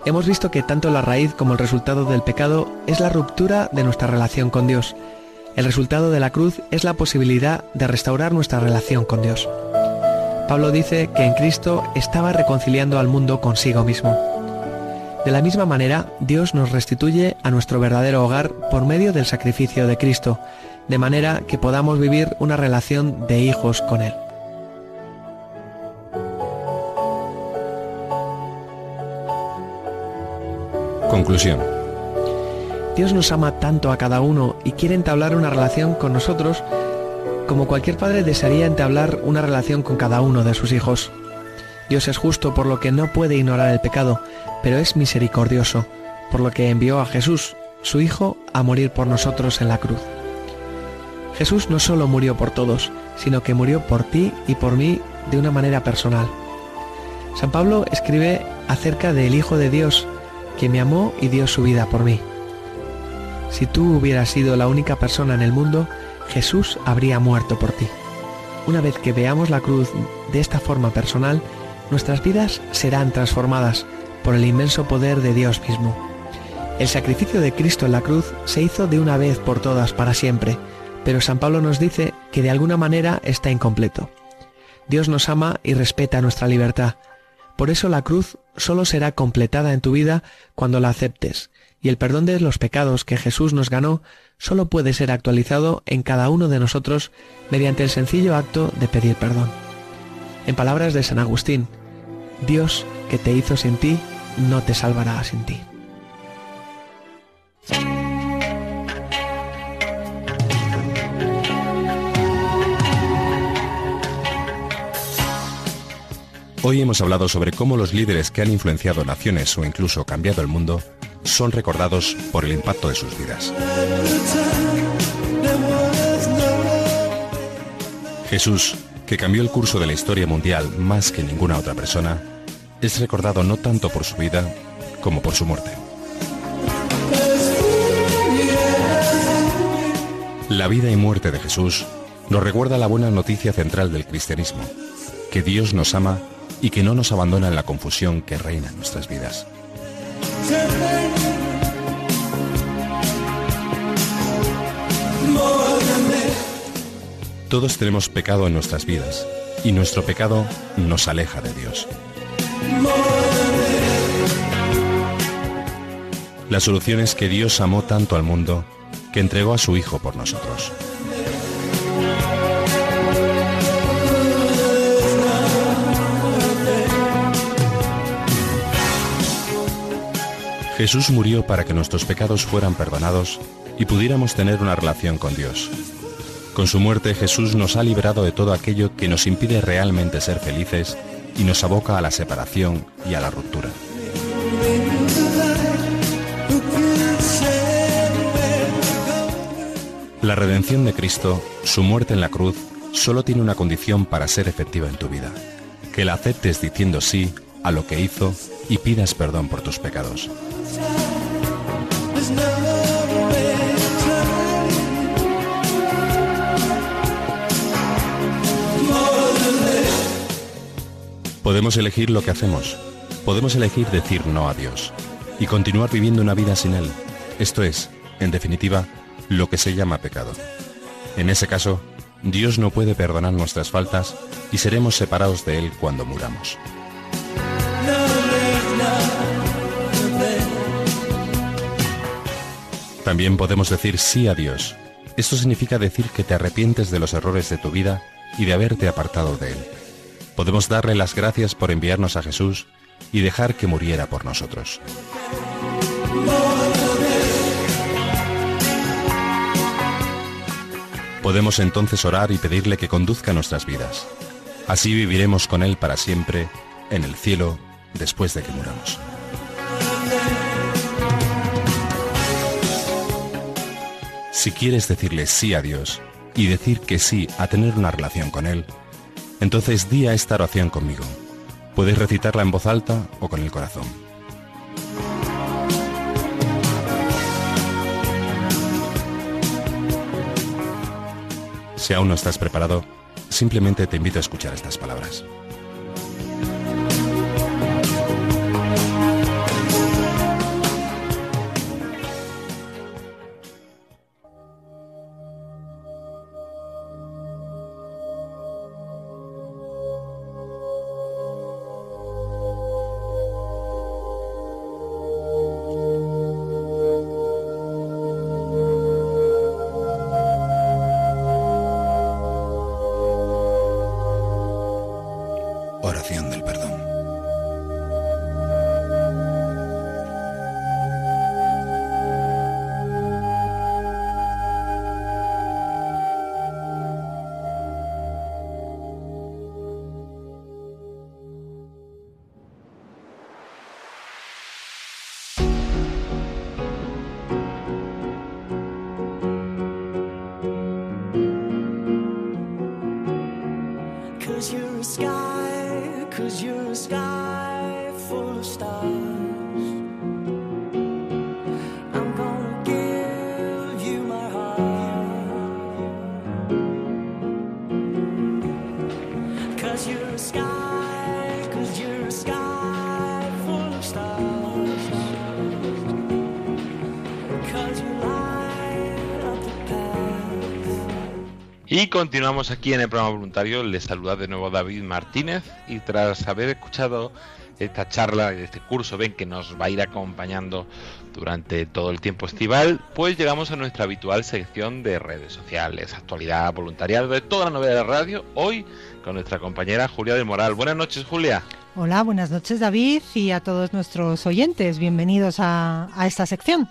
Hemos visto que tanto la raíz como el resultado del pecado es la ruptura de nuestra relación con Dios. El resultado de la cruz es la posibilidad de restaurar nuestra relación con Dios. Pablo dice que en Cristo estaba reconciliando al mundo consigo mismo. De la misma manera, Dios nos restituye a nuestro verdadero hogar por medio del sacrificio de Cristo, de manera que podamos vivir una relación de hijos con Él. Conclusión. Dios nos ama tanto a cada uno y quiere entablar una relación con nosotros como cualquier padre desearía entablar una relación con cada uno de sus hijos. Dios es justo por lo que no puede ignorar el pecado, pero es misericordioso, por lo que envió a Jesús, su Hijo, a morir por nosotros en la cruz. Jesús no solo murió por todos, sino que murió por ti y por mí de una manera personal. San Pablo escribe acerca del Hijo de Dios, que me amó y dio su vida por mí. Si tú hubieras sido la única persona en el mundo, Jesús habría muerto por ti. Una vez que veamos la cruz de esta forma personal, nuestras vidas serán transformadas por el inmenso poder de Dios mismo. El sacrificio de Cristo en la cruz se hizo de una vez por todas para siempre, pero San Pablo nos dice que de alguna manera está incompleto. Dios nos ama y respeta nuestra libertad. Por eso la cruz solo será completada en tu vida cuando la aceptes, y el perdón de los pecados que Jesús nos ganó solo puede ser actualizado en cada uno de nosotros mediante el sencillo acto de pedir perdón. En palabras de San Agustín, Dios que te hizo sin ti, no te salvará sin ti. Hoy hemos hablado sobre cómo los líderes que han influenciado naciones o incluso cambiado el mundo son recordados por el impacto de sus vidas. Jesús, que cambió el curso de la historia mundial más que ninguna otra persona, es recordado no tanto por su vida como por su muerte. La vida y muerte de Jesús nos recuerda la buena noticia central del cristianismo, que Dios nos ama y que no nos abandona en la confusión que reina en nuestras vidas. Todos tenemos pecado en nuestras vidas y nuestro pecado nos aleja de Dios. La solución es que Dios amó tanto al mundo que entregó a su Hijo por nosotros. Jesús murió para que nuestros pecados fueran perdonados y pudiéramos tener una relación con Dios. Con su muerte Jesús nos ha liberado de todo aquello que nos impide realmente ser felices y nos aboca a la separación y a la ruptura. La redención de Cristo, su muerte en la cruz, solo tiene una condición para ser efectiva en tu vida, que la aceptes diciendo sí a lo que hizo y pidas perdón por tus pecados. Podemos elegir lo que hacemos. Podemos elegir decir no a Dios y continuar viviendo una vida sin Él. Esto es, en definitiva, lo que se llama pecado. En ese caso, Dios no puede perdonar nuestras faltas y seremos separados de Él cuando muramos. También podemos decir sí a Dios. Esto significa decir que te arrepientes de los errores de tu vida y de haberte apartado de Él. Podemos darle las gracias por enviarnos a Jesús y dejar que muriera por nosotros. Podemos entonces orar y pedirle que conduzca nuestras vidas. Así viviremos con Él para siempre, en el cielo, después de que muramos. Si quieres decirle sí a Dios y decir que sí a tener una relación con Él, entonces di a esta oración conmigo. Puedes recitarla en voz alta o con el corazón. Si aún no estás preparado, simplemente te invito a escuchar estas palabras. Y continuamos aquí en el programa voluntario. Les saluda de nuevo David Martínez. Y tras haber escuchado esta charla, este curso, ven que nos va a ir acompañando durante todo el tiempo estival, pues llegamos a nuestra habitual sección de redes sociales, actualidad, voluntariado, de toda la novedad de radio. Hoy con nuestra compañera Julia del Moral. Buenas noches, Julia. Hola, buenas noches David y a todos nuestros oyentes. Bienvenidos a esta sección.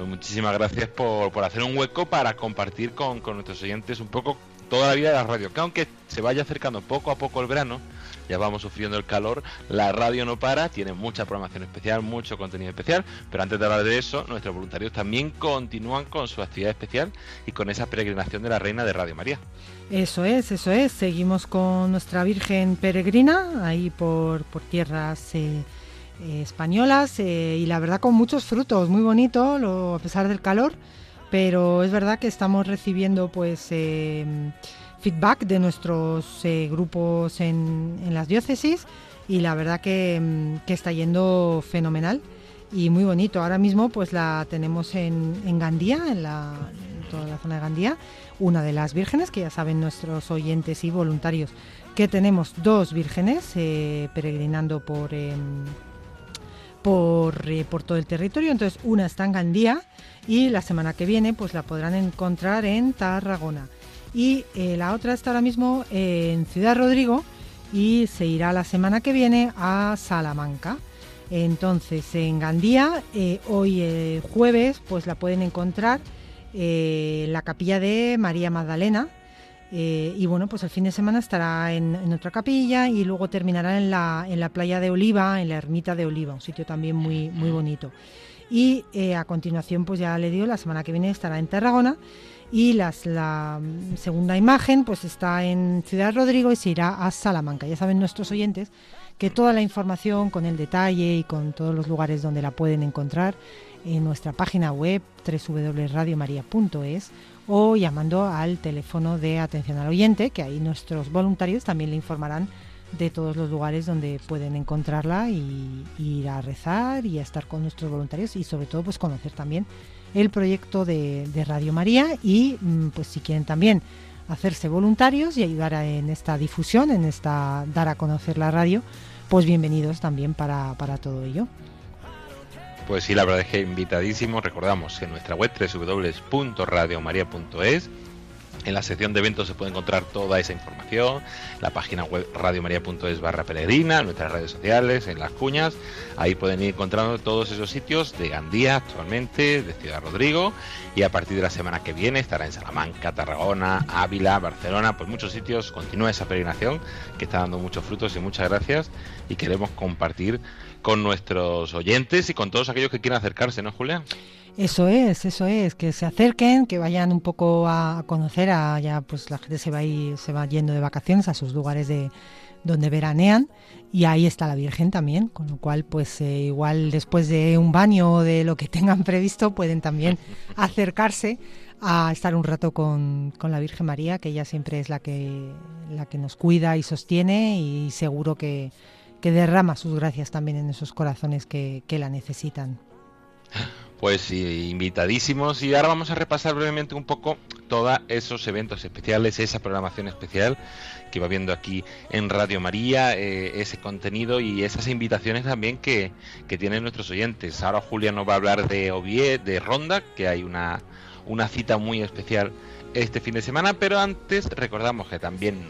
Pues muchísimas gracias por, por hacer un hueco para compartir con, con nuestros oyentes un poco toda la vida de la radio. Que aunque se vaya acercando poco a poco el verano, ya vamos sufriendo el calor, la radio no para, tiene mucha programación especial, mucho contenido especial, pero antes de hablar de eso, nuestros voluntarios también continúan con su actividad especial y con esa peregrinación de la Reina de Radio María. Eso es, eso es. Seguimos con nuestra Virgen Peregrina ahí por, por tierras eh, eh, españolas eh, y la verdad con muchos frutos, muy bonito lo, a pesar del calor, pero es verdad que estamos recibiendo pues eh, feedback de nuestros eh, grupos en, en las diócesis y la verdad que, mm, que está yendo fenomenal y muy bonito. Ahora mismo pues la tenemos en, en Gandía, en, la, toda la zona de Gandía, una de las vírgenes, que ya saben nuestros oyentes y voluntarios, que tenemos dos vírgenes peregrinando por, em, por, eh, por todo el territorio. Entonces una está en Gandía y la semana que viene pues la podrán encontrar en Tarragona. Y eh, la otra está ahora mismo en Ciudad Rodrigo y se irá la semana que viene a Salamanca. Entonces, en Gandía, eh, hoy jueves, pues la pueden encontrar en la capilla de María Magdalena. Eh, y bueno, pues el fin de semana estará en, otra capilla y luego terminará en la, en la playa de Oliva, en la ermita de Oliva, un sitio también muy, muy bonito. Y eh, a continuación, pues ya le digo, la semana que viene estará en Tarragona y la segunda imagen pues está en Ciudad Rodrigo y se irá a Salamanca. Ya saben nuestros oyentes que toda la información con el detalle y con todos los lugares donde la pueden encontrar en nuestra página web www.radiomaria.es o llamando al teléfono de atención al oyente, que ahí nuestros voluntarios también le informarán de todos los lugares donde pueden encontrarla y, ir a rezar y a estar con nuestros voluntarios y sobre todo pues conocer también el proyecto de, Radio María y mm, pues si quieren también hacerse voluntarios y ayudar en esta difusión, en esta dar a conocer la radio, pues bienvenidos también para, para todo ello. Pues sí, la verdad es que invitadísimos. Recordamos que en nuestra web www.radiomaria.es en la sección de eventos se puede encontrar toda esa información, la página web radiomaria.es barra peregrina, nuestras redes sociales, en las cuñas, ahí pueden ir encontrando todos esos sitios de Gandía actualmente, de Ciudad Rodrigo, y a partir de la semana que viene estará en Salamanca, Tarragona, Ávila, Barcelona, pues muchos sitios, continúa esa peregrinación que está dando muchos frutos y muchas gracias y queremos compartir con nuestros oyentes y con todos aquellos que quieran acercarse, ¿no, Julián? Eso es, eso es, que se acerquen, que vayan un poco a conocer, a ya pues la gente se va a ir, se va yendo de vacaciones a sus lugares de donde veranean y ahí está la Virgen también, con lo cual pues eh, igual después de un baño o de lo que tengan *laughs* previsto pueden también *laughs* acercarse a estar un rato con, con, la Virgen María, que ella siempre es la que, la que nos cuida y sostiene y seguro que, que derrama sus gracias también en esos corazones que, que la necesitan. Pues sí, invitadísimos y ahora vamos a repasar brevemente un poco todos esos eventos especiales, esa programación especial que va viendo aquí en Radio María, eh, ese contenido y esas invitaciones también que, que, tienen nuestros oyentes. Ahora Julia nos va a hablar de Ovie, de Ronda, que hay una, una cita muy especial este fin de semana, pero antes recordamos que también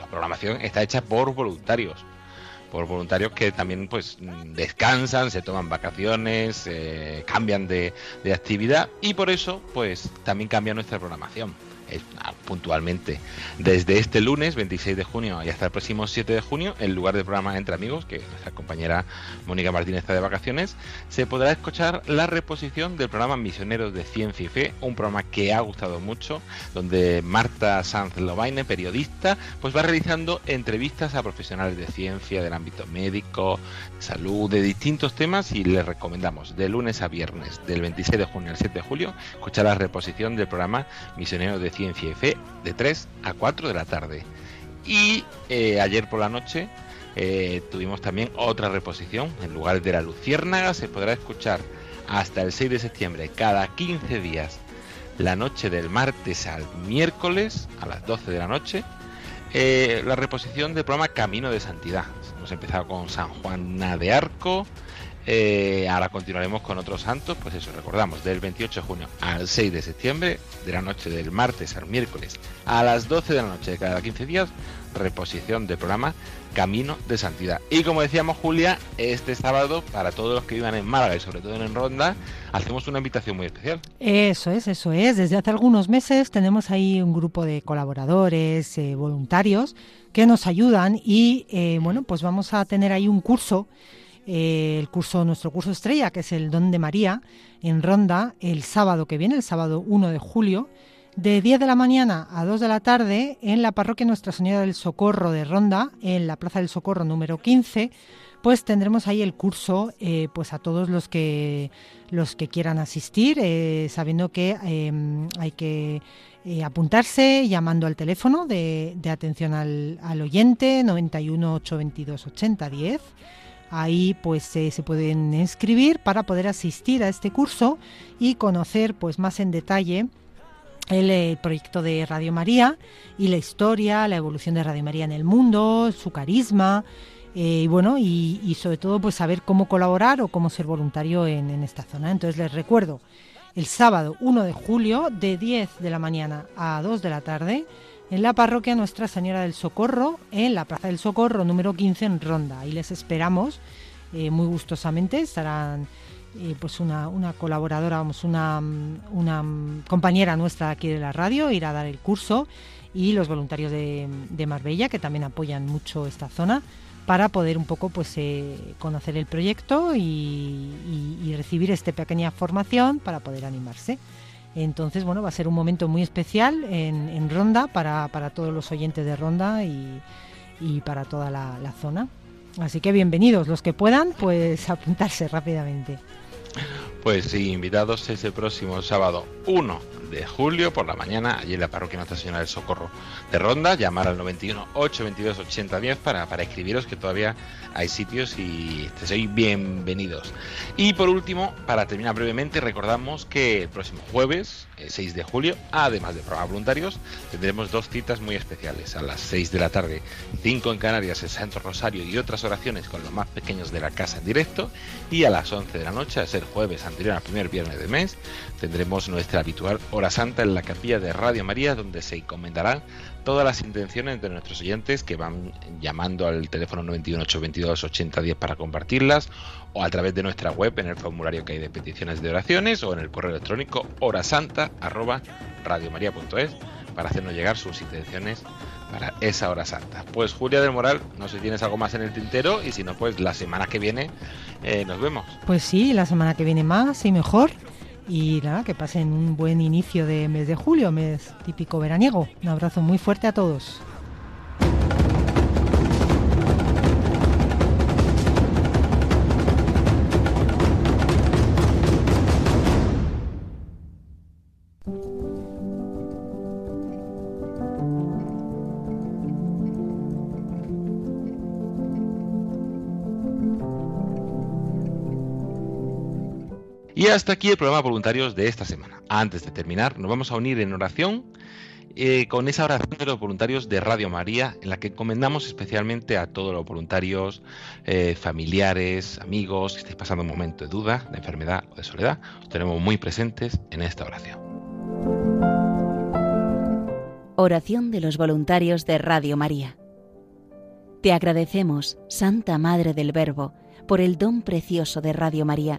la programación está hecha por voluntarios por voluntarios que también pues descansan, se toman vacaciones, eh, cambian de, de, actividad y por eso pues también cambia nuestra programación puntualmente. Desde este lunes 26 de junio y hasta el próximo 7 de junio, en lugar del programa Entre Amigos, que nuestra compañera Mónica Martínez está de vacaciones, se podrá escuchar la reposición del programa Misioneros de Ciencia y Fe, un programa que ha gustado mucho, donde Marta Sanz Lobaine, periodista, pues va realizando entrevistas a profesionales de ciencia, del ámbito médico, salud, de distintos temas y les recomendamos de lunes a viernes, del 26 de junio al 7 de julio, escuchar la reposición del programa Misioneros de Ciencia y Fe de 3 a 4 de la tarde. Y eh, ayer por la noche eh, tuvimos también otra reposición. En lugar de la Luciérnaga se podrá escuchar hasta el 6 de septiembre, cada 15 días, la noche del martes al miércoles a las 12 de la noche, eh, la reposición del programa Camino de Santidad. Hemos empezado con San Juana de Arco, eh, ahora continuaremos con otros santos, pues eso, recordamos, del 28 de junio al 6 de septiembre, de la noche del martes al miércoles, a las 12 de la noche de cada 15 días, reposición del programa Camino de Santidad. Y como decíamos, Julia, este sábado, para todos los que vivan en Málaga y sobre todo en Ronda, hacemos una invitación muy especial. Eso es, eso es. Desde hace algunos meses tenemos ahí un grupo de colaboradores, eh, voluntarios, que nos ayudan y, eh, bueno, pues vamos a tener ahí un curso eh, el curso, nuestro curso estrella, que es el Don de María, en Ronda, el sábado que viene, el sábado 1 de julio, de 10 de la mañana a 2 de la tarde, en la parroquia Nuestra Señora del Socorro de Ronda, en la Plaza del Socorro número 15, pues tendremos ahí el curso eh, pues a todos los que los que quieran asistir, sabiendo que hay que apuntarse llamando al teléfono de, atención al, oyente 91 822 8010 Ahí pues eh, se pueden inscribir para poder asistir a este curso y conocer pues más en detalle el, eh, proyecto de Radio María y la historia, la evolución de Radio María en el mundo, su carisma eh, y bueno y, sobre todo pues saber cómo colaborar o cómo ser voluntario en esta zona. Entonces les recuerdo el sábado 1 de julio de 10 de la mañana a 2 de la tarde en la parroquia Nuestra Señora del Socorro, en la Plaza del Socorro número 15 en Ronda. Ahí les esperamos eh, muy gustosamente. Estarán eh, pues una, colaboradora, vamos, una, una compañera nuestra aquí de la radio, irá a dar el curso y los voluntarios de, Marbella que también apoyan mucho esta zona para poder un poco pues eh, conocer el proyecto y, y recibir esta pequeña formación para poder animarse. Entonces, bueno, va a ser un momento muy especial en, Ronda para, todos los oyentes de Ronda y, para toda la, zona. Así que bienvenidos, los que puedan, pues *laughs* apuntarse rápidamente. Pues sí, invitados ese próximo sábado 1 de julio por la mañana, allí en la parroquia Nuestra Señora del Socorro de Ronda, llamar al 91 822 8010 para, para escribiros que todavía hay sitios y sois bienvenidos. Y por último, para terminar brevemente, recordamos que el próximo jueves 6 de julio, además de programa voluntarios, tendremos dos citas muy especiales. A las 6 de la tarde, 5 en Canarias, el Santo Rosario y otras oraciones con los más pequeños de la casa en directo. Y a las 11 de la noche, a ser jueves anterior al primer viernes de mes, tendremos nuestra habitual hora santa en la capilla de Radio María, donde se encomendarán todas las intenciones de nuestros oyentes que van llamando al teléfono 91822 8010 para compartirlas o a través de nuestra web en el formulario que hay de peticiones de oraciones o en el correo electrónico horasanta para hacernos llegar sus intenciones para esa hora santa. Pues Julia del Moral, no sé si tienes algo más en el tintero y si no, pues la semana que viene eh, nos vemos. Pues sí, la semana que viene más y mejor. Y nada, que pasen un buen inicio de mes de julio, mes típico veraniego. Un abrazo muy fuerte a todos. Y hasta aquí el programa voluntarios de esta semana. Antes de terminar, nos vamos a unir en oración eh, con esa oración de los voluntarios de Radio María, en la que encomendamos especialmente a todos los voluntarios, eh, familiares, amigos, que estéis pasando un momento de duda, de enfermedad o de soledad, os tenemos muy presentes en esta oración. Oración de los voluntarios de Radio María. Te agradecemos, Santa Madre del Verbo, por el don precioso de Radio María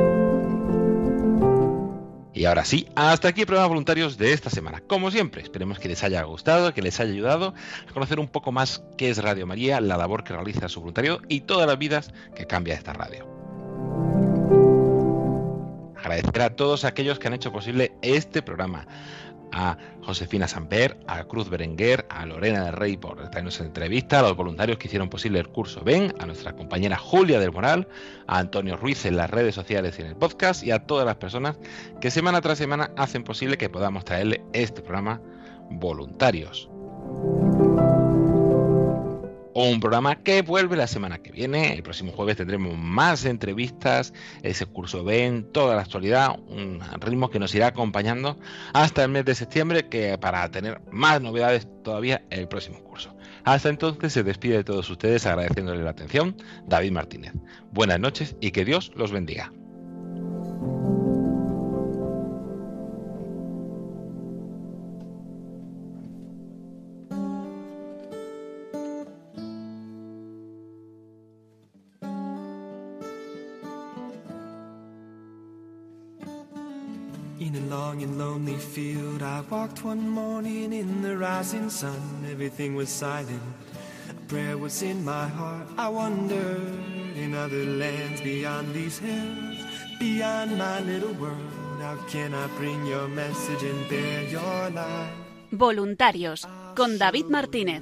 Y ahora sí, hasta aquí el programa voluntarios de esta semana. Como siempre, esperemos que les haya gustado, que les haya ayudado a conocer un poco más qué es Radio María, la labor que realiza su voluntario y todas las vidas que cambia esta radio. Agradecer a todos aquellos que han hecho posible este programa, a Josefina Samper, a Cruz Berenguer, a Lorena del Rey por traernos entrevista, a los voluntarios que hicieron posible el curso Ven, a nuestra compañera Julia del Moral, a Antonio Ruiz en las redes sociales y en el podcast y a todas las personas que semana tras semana hacen posible que podamos traerle este programa voluntarios. Un programa que vuelve la semana que viene. El próximo jueves tendremos más entrevistas, ese curso ven, toda la actualidad, un ritmo que nos irá acompañando hasta el mes de septiembre, que para tener más novedades todavía el próximo curso. Hasta entonces se despide de todos ustedes agradeciéndole la atención, David Martínez. Buenas noches y que Dios los bendiga. Walked one morning in the rising sun. Everything was silent. A prayer was in my heart. I wondered in other lands beyond these hills, beyond my little world. How can I bring your message and bear your light? Voluntarios con David Martínez.